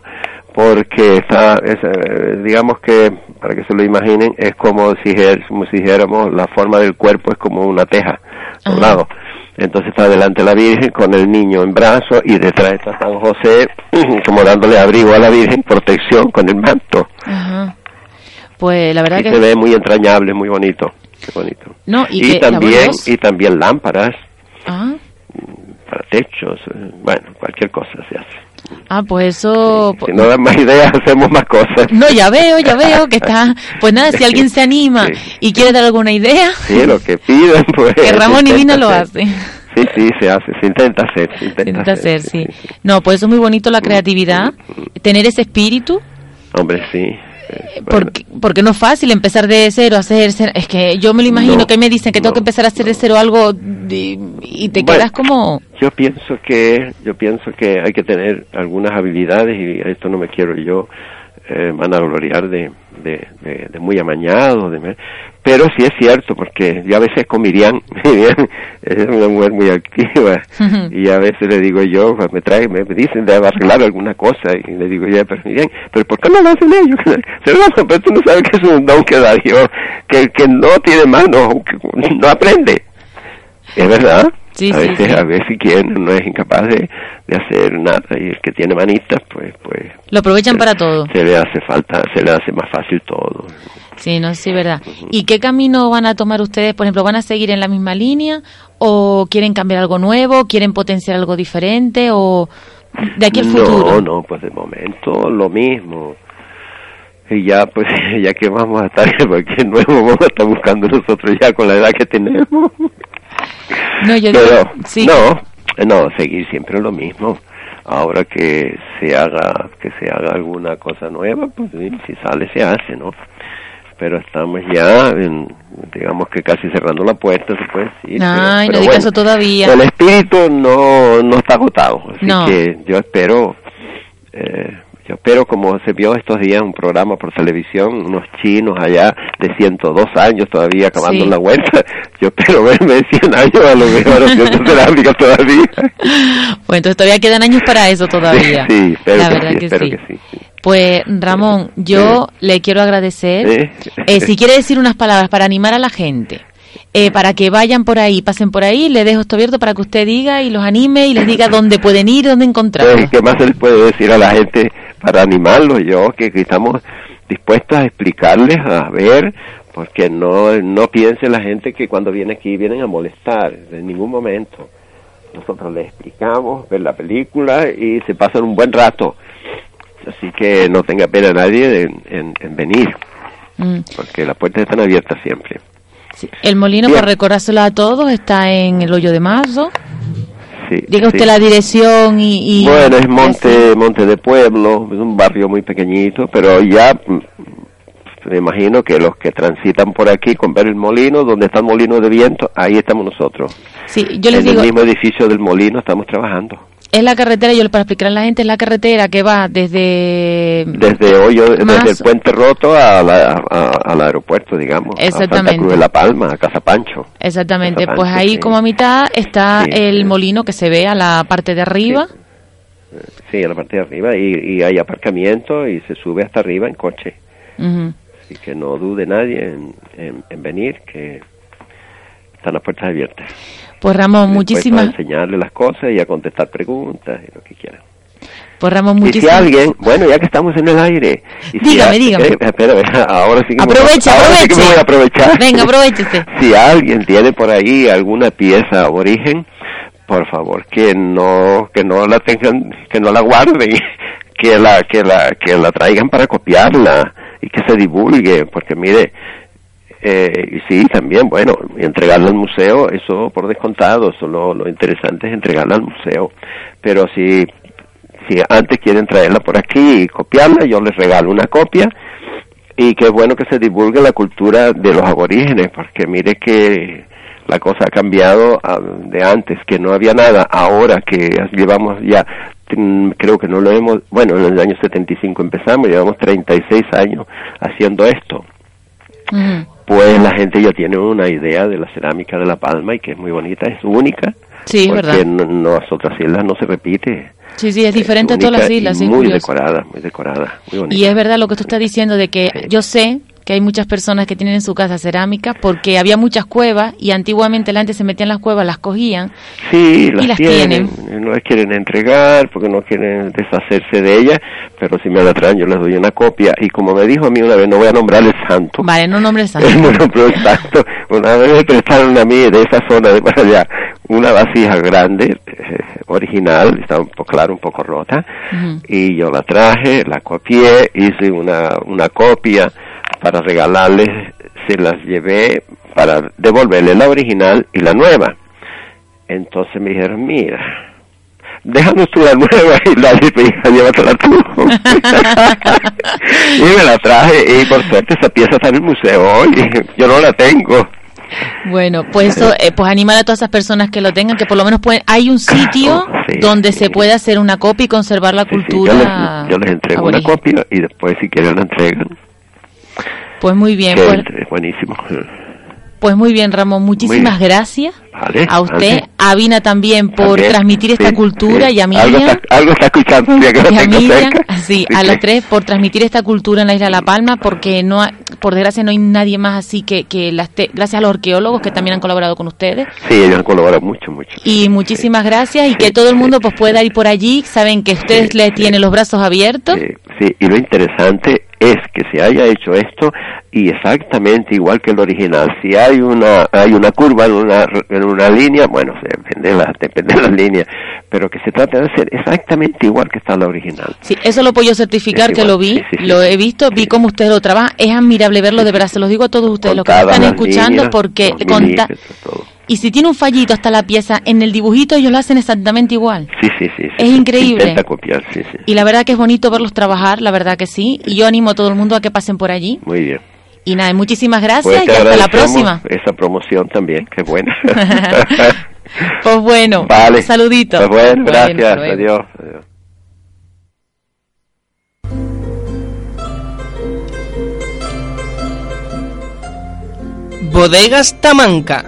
porque está, eh, digamos que, para que se lo imaginen, es como si, como si dijéramos, la forma del cuerpo es como una teja, a un lado. Entonces está delante la Virgen con el niño en brazos y detrás está San José como dándole abrigo a la Virgen, protección con el manto. Pues la verdad y que se ve muy entrañable, muy bonito, muy bonito. No, y, y que también y también lámparas Ah, para techos, eh, bueno, cualquier cosa se hace. ah, pues eso... Si no dan más ideas, hacemos más cosas. No, ya veo, ya veo que está... Pues nada, si alguien se anima Sí. y quiere dar alguna idea, Sí, lo que piden, pues. que Ramón se Divino intenta lo hacer. hace. Sí, sí, se hace, se intenta hacer, se intenta, Intenta hacer, sí. sí. No, pues eso es muy bonito la creatividad, tener ese espíritu, Hombre, sí. Eh, porque, porque no es fácil empezar de cero, hacer... cero- Es que yo me lo imagino No, que me dicen que tengo que empezar a hacer de cero algo y te Bueno. quedas como... Yo pienso que yo pienso que hay que tener algunas habilidades y a esto no me quiero yo eh, van a gloriar de, de, de, de muy amañado, de, pero sí es cierto porque yo a veces con Miriam, Miriam es una mujer muy activa y a veces le digo yo, pues, me trae, me dicen de arreglar alguna cosa y le digo yo, pero Miriam, pero ¿por qué no lo hacen ellos? Se lo hacen, pero tú no sabes que es un don que da Dios, que, que no tiene mano, que no aprende. Es verdad. Sí, a veces, sí. a veces quien no es incapaz de, de hacer nada y el que tiene manitas, pues, pues Lo aprovechan se- para todo. Se le hace falta, se le hace más fácil todo. Sí, no, sí, verdad. ¿Y qué camino van a tomar ustedes? Por ejemplo, ¿van a seguir en la misma línea o quieren cambiar algo nuevo, quieren potenciar algo diferente o de aquí al futuro? No, no, pues de momento lo mismo. Y ya, pues, ya que vamos a estar, porque nuevo vamos a estar buscando nosotros ya con la edad que tenemos. No, yo digo, Pero, sí, no, no, seguir siempre lo mismo. Ahora que se haga, que se haga alguna cosa nueva, pues si sale se hace, ¿no? Pero estamos ya, en, digamos que casi cerrando la puerta, se puede decir. pero- Ay, no pero diga bueno, eso todavía. El espíritu no, no está agotado, así No. que yo espero, eh, yo espero como se vio estos días un programa por televisión, unos chinos allá de 102 años todavía acabando Sí. la huerta, yo espero verme de 100 años a lo mejor cerámica todavía. Pues entonces todavía quedan años para eso todavía. Sí, espero La que verdad sí, que espero sí. que sí. sí. Pues Ramón, yo le quiero agradecer. Eh, si quiere decir unas palabras para animar a la gente, eh, para que vayan por ahí, pasen por ahí, le dejo esto abierto para que usted diga y los anime y les diga dónde pueden ir, dónde encontrarlos. Pues, ¿qué más se les puede decir a la gente para animarlos? Yo que, que estamos dispuestos a explicarles, a ver, porque no, no piense la gente que cuando viene aquí vienen a molestar, en ningún momento. Nosotros les explicamos, ver la película y se pasan un buen rato. Así que no tenga pena nadie en, en- en venir, Mm. porque las puertas están abiertas siempre. Sí. El molino, Bien. por recordárselo a todos, está en el hoyo de marzo. Sí, Diga usted la dirección y... y- Bueno, es Monte, Monte de Pueblo, es un barrio muy pequeñito, pero ya mm, me imagino que los que transitan por aquí con ver el molino, donde está el molino de viento, ahí estamos nosotros. Sí, yo les en digo, el mismo edificio del molino estamos trabajando. Es la carretera, yo para explicar a la gente, es la carretera que va desde... Desde Hoyo, desde el Puente Roto a la- a- al aeropuerto, digamos. A Santa Exactamente. Cruz de la Palma, a Casa Pancho. Exactamente, Casa pues Pancho, ahí sí. como a mitad está Sí, el sí. molino que se ve a la parte de arriba. Sí, en la parte de arriba, y, y hay aparcamiento y se sube hasta arriba en coche. Ujú. Así que no dude nadie en, en- en venir, que están las puertas abiertas. Pues Ramón, muchísimas... A enseñarle las cosas y a contestar preguntas y lo que quieran. Pues Ramón, Y si muchísimas... alguien, bueno, ya que estamos en el aire. y si Dígame, a- dígame. eh, espera, ahora sí que me- Aproveche, ahora sí que me voy a aproveche. aprovechar. Venga, aprovechese. si alguien tiene por ahí alguna pieza aborigen, por favor que no que no la tengan, que no la guarden, que la que la que la traigan para copiarla y que se divulgue, porque mire, eh, y sí, también, bueno, entregarla al museo, eso por descontado, eso lo, lo interesante es entregarla al museo. Pero si, si antes quieren traerla por aquí y copiarla, yo les regalo una copia y es bueno que se divulgue la cultura de los aborígenes, porque mire que la cosa ha cambiado ah, de antes, que no había nada, ahora que llevamos ya, mm, creo que no lo hemos, bueno, en el año 75 empezamos, llevamos 36 años haciendo esto. Pues la gente ya tiene una idea de la cerámica de La Palma y que es muy bonita, es única. Sí, porque verdad. en en las otras islas no se repite. Sí, sí, es diferente a todas las islas, sí, Muy curioso. decorada, muy decorada, muy bonita. Y es verdad lo que tú estás diciendo de que Sí. yo sé que hay muchas personas que tienen en su casa cerámica porque había muchas cuevas y antiguamente la gente se metía en las cuevas, las cogían Sí, las, y las tienen, tienen. no las quieren entregar porque no quieren deshacerse de ellas, pero si me la traen yo les doy una copia y como me dijo a mí una vez, no voy a nombrar el santo, Vale, no nombres santo. él me nombró el santo, una vez me prestaron a mí de esa zona de para allá una vasija grande, eh, original, estaba un poco claro, un poco rota, Ujú. y yo la traje, la copié, hice una, una copia para regalarles, se las llevé para devolverle la original y la nueva. Entonces me dijeron, mira, déjanos tú la nueva y la hija, llévatela tú. y me la traje y por suerte esa pieza está en el museo hoy, yo no la tengo. Bueno, pues eso, eh, pues animar a todas esas personas que lo tengan, que por lo menos pueden, hay un sitio sí, donde se puede hacer una copia y conservar la Sí, cultura. yo, les, yo les entrego una copia y después si quieren la entregan. Pues muy bien, pues, es buenísimo. pues muy bien, Ramón, muchísimas bien. gracias Vale, a usted, vale. a Vina también por También, transmitir esta cultura y a Algo Miriam. está, algo está escuchando, ya que lo a Miriam, cerca. sí, a los tres por transmitir esta cultura en la isla de La Palma, porque no, ha- por desgracia no hay nadie más así que, que las te- gracias a los arqueólogos que también han colaborado con ustedes. Sí, ellos han colaborado mucho, mucho. Y muchísimas gracias y Sí, que todo el mundo pues pueda ir por allí, saben que ustedes le tienen los brazos abiertos. Sí, sí, y lo interesante es que se haya hecho esto y exactamente igual que el original. Si hay una hay una curva en una en una línea, bueno, se depende de la, depende de la línea, pero que se trata de hacer exactamente igual que está la original. Sí, eso lo puedo yo certificar Es que igual, lo vi, sí, sí, sí, lo he visto, vi cómo ustedes lo trabajan, es admirable verlo, de verdad, se los digo a todos ustedes, los que están escuchando, líneas, porque y si tiene un fallito hasta la pieza, en el dibujito ellos lo hacen exactamente igual. Sí, sí, sí. sí, Es sí, increíble. Intenta copiar, sí, sí. Y la verdad que es bonito verlos trabajar, la verdad que sí, y yo animo a todo el mundo a que pasen por allí. Muy bien. Y nada, muchísimas gracias Pues y hasta la próxima. Esa promoción también, qué buena. Pues bueno, vale. saludito. Pues bueno, Bueno, gracias. Adiós. Adiós. Bodegas Tamanca.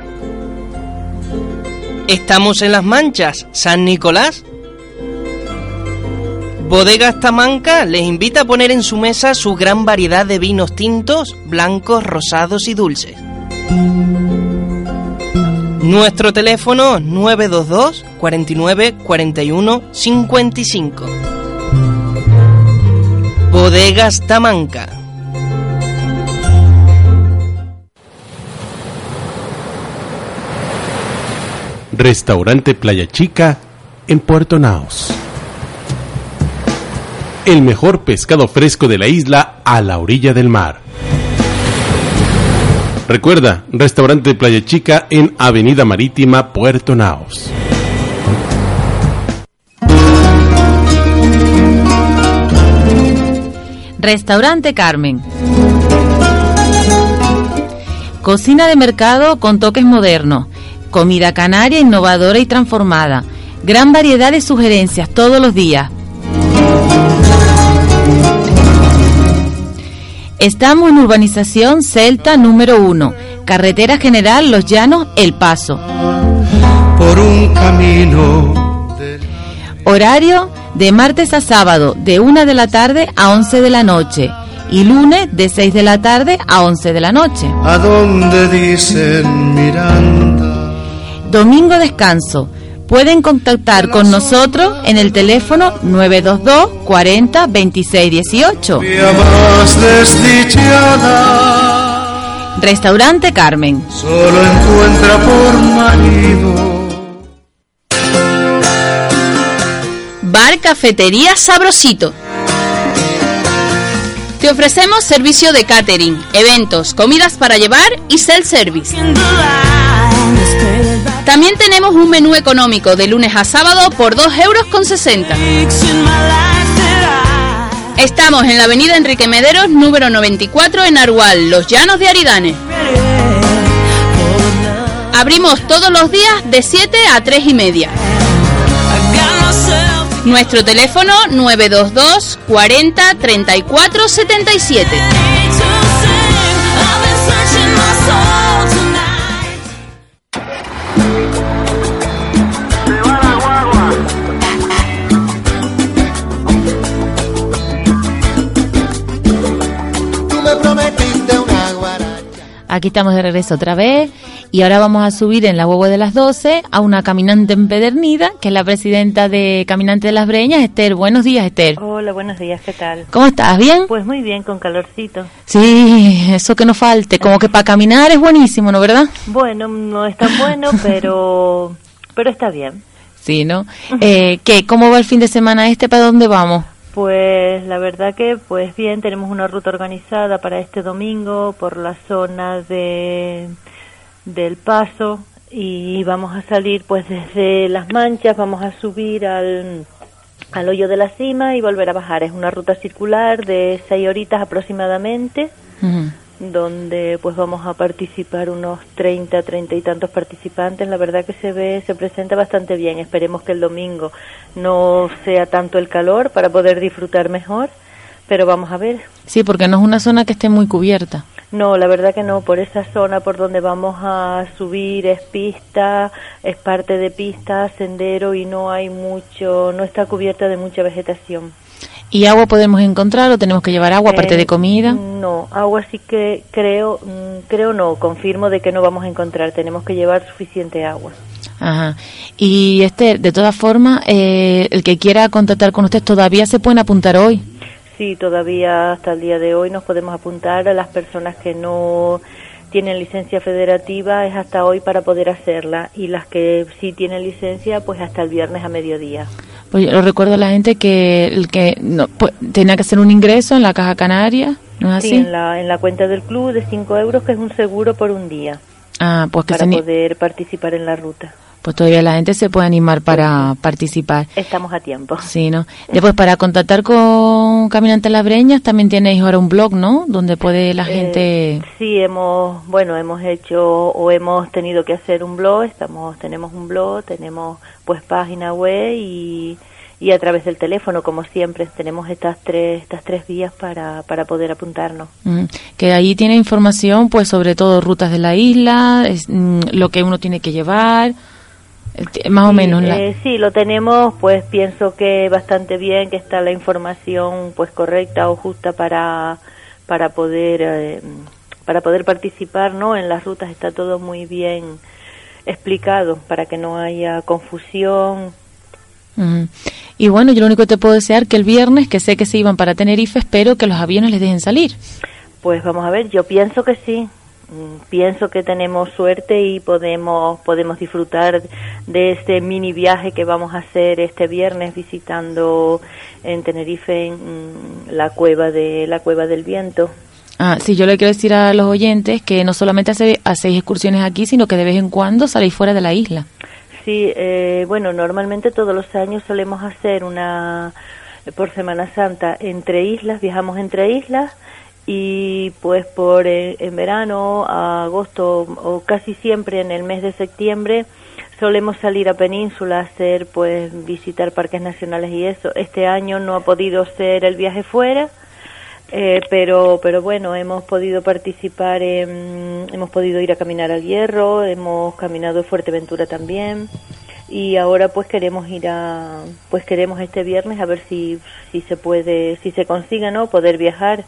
Estamos en las manchas, San Nicolás. Bodegas Tamanca les invita a poner en su mesa su gran variedad de vinos tintos, blancos, rosados y dulces. Nuestro teléfono 922 49 41 55. Bodegas Tamanca. Restaurante Playa Chica en Puerto Naos. El mejor pescado fresco de la isla a la orilla del mar. Recuerda, Restaurante Playa Chica en Avenida Marítima, Puerto Naos. Restaurante Carmen. Cocina de mercado con toques modernos. Comida canaria innovadora y transformada. Gran variedad de sugerencias todos los días. Estamos en urbanización Celta número 1, carretera general Los Llanos, El Paso. por un camino Horario de martes a sábado de 1 de la tarde a 11 de la noche y lunes de 6 de la tarde a 11 de la noche. a donde dicen Miranda. Domingo descanso. Pueden contactar con nosotros en el teléfono 922 40 26 18. Vía más desdichada, Restaurante Carmen. solo encuentra por marido. Bar Cafetería Sabrosito. Te ofrecemos servicio de catering, eventos, comidas para llevar y self-service. También tenemos un menú económico de lunes a sábado por 2 euros con 60. Estamos en la avenida Enrique Mederos, número 94 en Arual, Los Llanos de Aridane. Abrimos todos los días de 7 a 3 y media. Nuestro teléfono 922 40 34 77. Aquí estamos de regreso otra vez y ahora vamos a subir en la huevo de las 12 a una caminante empedernida, que es la presidenta de Caminante de las Breñas, Esther. Buenos días, Esther. Hola, buenos días, ¿qué tal? ¿Cómo estás? ¿Bien? Pues muy bien, con calorcito. Sí, eso que no falte. Como que para caminar es buenísimo, ¿no verdad? Bueno, no es tan bueno, pero, pero está bien. Sí, ¿no? Eh, ¿qué? ¿Cómo va el fin de semana este? ¿Para dónde vamos? Pues la verdad que, pues bien, tenemos una ruta organizada para este domingo por la zona de del Paso y vamos a salir pues desde Las Manchas, vamos a subir al, al hoyo de la cima y volver a bajar. Es una ruta circular de seis horitas aproximadamente donde pues vamos a participar unos 30, 30 y tantos participantes. La verdad que se ve, se presenta bastante bien. Esperemos que el domingo no sea tanto el calor para poder disfrutar mejor, pero vamos a ver. Sí, porque no es una zona que esté muy cubierta. No, la verdad que no. Por esa zona por donde vamos a subir es pista, es parte de pista, sendero y no hay mucho, no está cubierta de mucha vegetación. ¿Y agua podemos encontrar o tenemos que llevar agua aparte de Eh, comida? No, agua sí que creo, mm, creo no, confirmo de que no vamos a encontrar. Tenemos que llevar suficiente agua. Ajá. Y este, de todas formas, eh, el que quiera contactar con usted todavía se pueden apuntar hoy. Sí, todavía hasta el día de hoy nos podemos apuntar a las personas que no tienen licencia federativa es hasta hoy para poder hacerla y las que sí tienen licencia pues hasta el viernes a mediodía. Pues yo lo recuerdo a la gente que el que no, pues, tenía que hacer un ingreso en la caja canaria, ¿no es Sí, así? en la, en la cuenta del club de 5 euros que es un seguro por un día Ah, pues que para se poder participar en la ruta. Pues todavía la gente se puede animar para participar. Estamos a tiempo. Sí, ¿no? Después para contactar con Caminantes Las Breñas también tenéis ahora un blog, ¿no? Donde puede la Eh, gente sí, hemos, bueno, hemos hecho o hemos tenido que hacer un blog, estamos, tenemos un blog, tenemos pues página web y, y a través del teléfono, como siempre, tenemos estas tres, estas tres vías para, para poder apuntarnos. Mm, que ahí tiene información pues sobre todo rutas de la isla, es, mm, lo que uno tiene que llevar, más o menos. la- Eh, sí, lo tenemos, pues pienso que bastante bien, que está la información pues correcta o justa para, para poder, eh, para poder participar, ¿no? En las rutas está todo muy bien explicado para que no haya confusión. Y bueno, yo lo único que te puedo desear que el viernes, que sé que se iban para Tenerife, espero que los aviones les dejen salir. Pues vamos a ver, yo pienso que sí. Mm, Pienso que tenemos suerte y podemos podemos disfrutar de este mini viaje que vamos a hacer este viernes visitando en Tenerife mm, la cueva de la cueva del viento. Ah, sí, yo le quiero decir a los oyentes que no solamente hace, hacéis excursiones aquí, sino que de vez en cuando saléis fuera de la isla. Sí, eh, bueno, normalmente todos los años solemos hacer una por Semana Santa entre islas, viajamos entre islas y pues por eh, en verano, agosto o casi siempre en el mes de septiembre solemos salir a península a hacer pues visitar parques nacionales y eso. Este año no ha podido ser el viaje fuera. Eh, pero pero bueno hemos podido participar en, hemos podido ir a caminar al Hierro hemos caminado en Fuerteventura también y ahora pues queremos ir a pues queremos este viernes a ver si si se puede si se consiga no poder viajar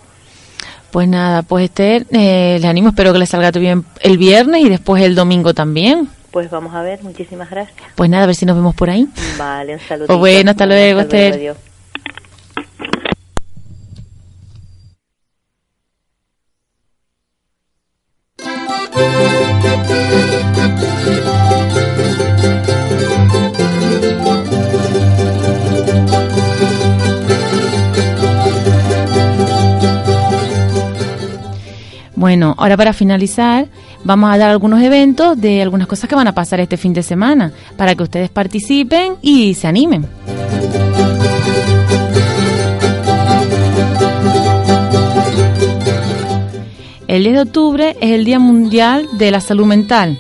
Pues nada, pues Esther, eh, les animo, espero que les salga todo bien el viernes y después el domingo también. pues vamos a ver muchísimas gracias Pues nada, a ver si nos vemos por ahí. vale un saludo Pues bueno, hasta luego, Esther. adiós. Bueno, ahora para finalizar, vamos a dar algunos eventos de algunas cosas que van a pasar este fin de semana, para que ustedes participen y se animen. El 10 de octubre es el Día Mundial de la Salud Mental.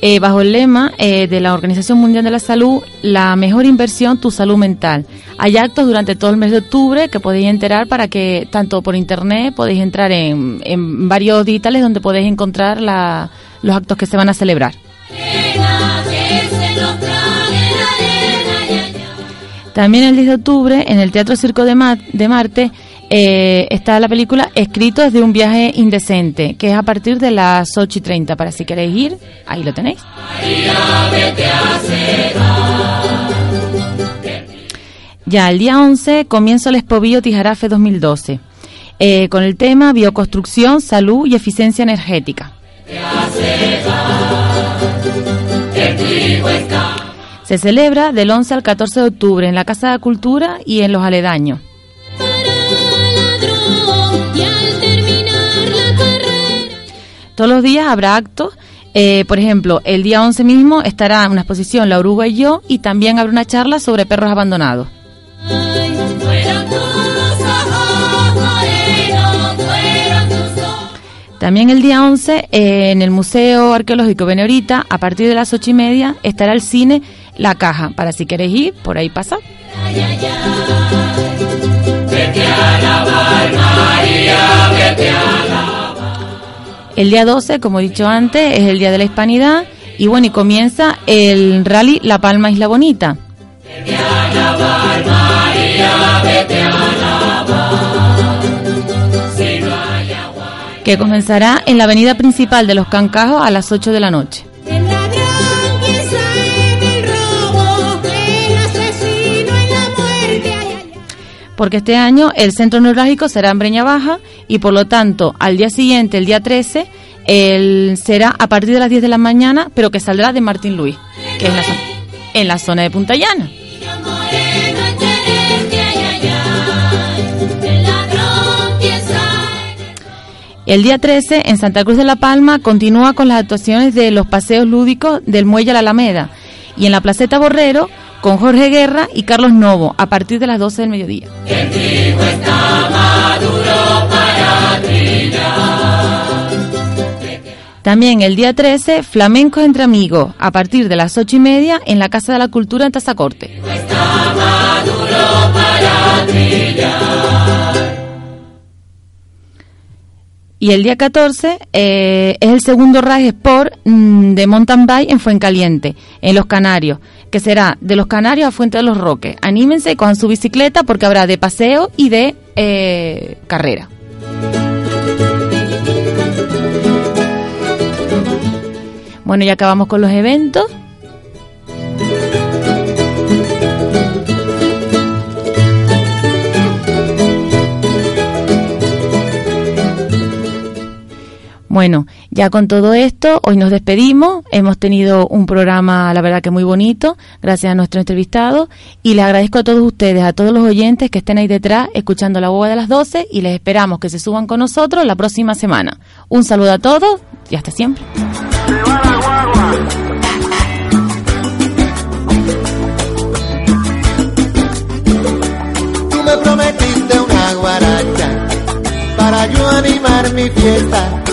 Eh, bajo el lema eh, de la Organización Mundial de la Salud, la mejor inversión, tu salud mental. Hay actos durante todo el mes de octubre que podéis enterar para que, tanto por internet, podéis entrar en, en varios digitales donde podéis encontrar la- los actos que se van a celebrar. También el 10 de octubre, en el Teatro Circo de, de Marte, eh, está la película Escrito desde un viaje indecente, que es a partir de las 8 y 30. Para si queréis ir, ahí lo tenéis. Ya, el día 11 comienza el Expovío Tijarafe 2012, eh, con el tema Bioconstrucción, Salud y Eficiencia Energética. Se celebra del 11 al 14 de octubre en la Casa de Cultura y en los aledaños. Todos los días habrá actos. eh, por ejemplo, el día 11 mismo estará una exposición La Oruga y yo y también habrá una charla sobre perros abandonados. También el día 11 eh, en el Museo Arqueológico Beneorita, a partir de las ocho y media, estará el cine La Caja. Para si queréis ir, por ahí pasa. El día 12, como he dicho antes, es el Día de la Hispanidad y bueno, y comienza el rally La Palma Isla Bonita. Que comenzará en la avenida principal de los Cancajos a las 8 de la noche. Porque este año el centro neurálgico será en Breña Baja y por lo tanto al día siguiente, el día 13, el, será a partir de las 10 de la mañana, pero que saldrá de Martín Luis, que es en la, zo- en la zona de Punta Llana. El día 13, en Santa Cruz de la Palma, continúa con las actuaciones de los paseos lúdicos del Muelle a la Alameda. Y en la Placeta Borrero, con Jorge Guerra y Carlos Novo, a partir de las 12 del mediodía. También el día 13, Flamencos entre Amigos, a partir de las 8 y media, en la Casa de la Cultura en Tazacorte. Y el día 14 eh, es el segundo Rise Sport mm, de mountain bike en Fuencaliente, en Los Canarios, que será de Los Canarios a Fuente de los Roques. Anímense, cojan su bicicleta porque habrá de paseo y de eh, carrera. Bueno, ya acabamos con los eventos. Bueno, ya con todo esto, hoy nos despedimos. Hemos tenido un programa, la verdad que muy bonito, gracias a nuestro entrevistado. Y les agradezco a todos ustedes, a todos los oyentes que estén ahí detrás, escuchando la boba de las 12. Y les esperamos que se suban con nosotros la próxima semana. Un saludo a todos y hasta siempre. Tú me prometiste una guaracha para yo animar mi fiesta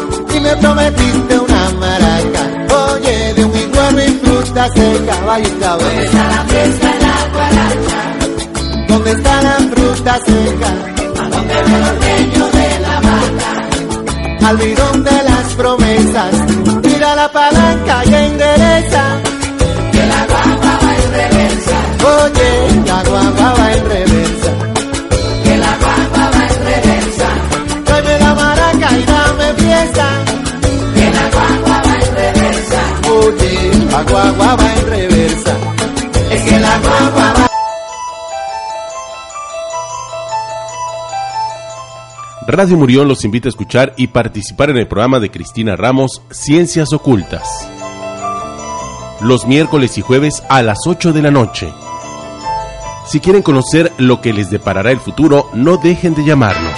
me prometiste una maraca. Oye, de un iguano y fruta seca, vaya ¿Dónde está la fiesta de la guaracha? ¿Dónde está la fruta seca? ¿A dónde ve el ordeño de la vaca? Al bidón de las promesas, tira la palanca y endereza. Que la guagua va en reversa. Oye, la Radio Murión los invita a escuchar y participar en el programa de Cristina Ramos, Ciencias Ocultas. Los miércoles y jueves a las 8 de la noche. Si quieren conocer lo que les deparará el futuro, no dejen de llamarnos.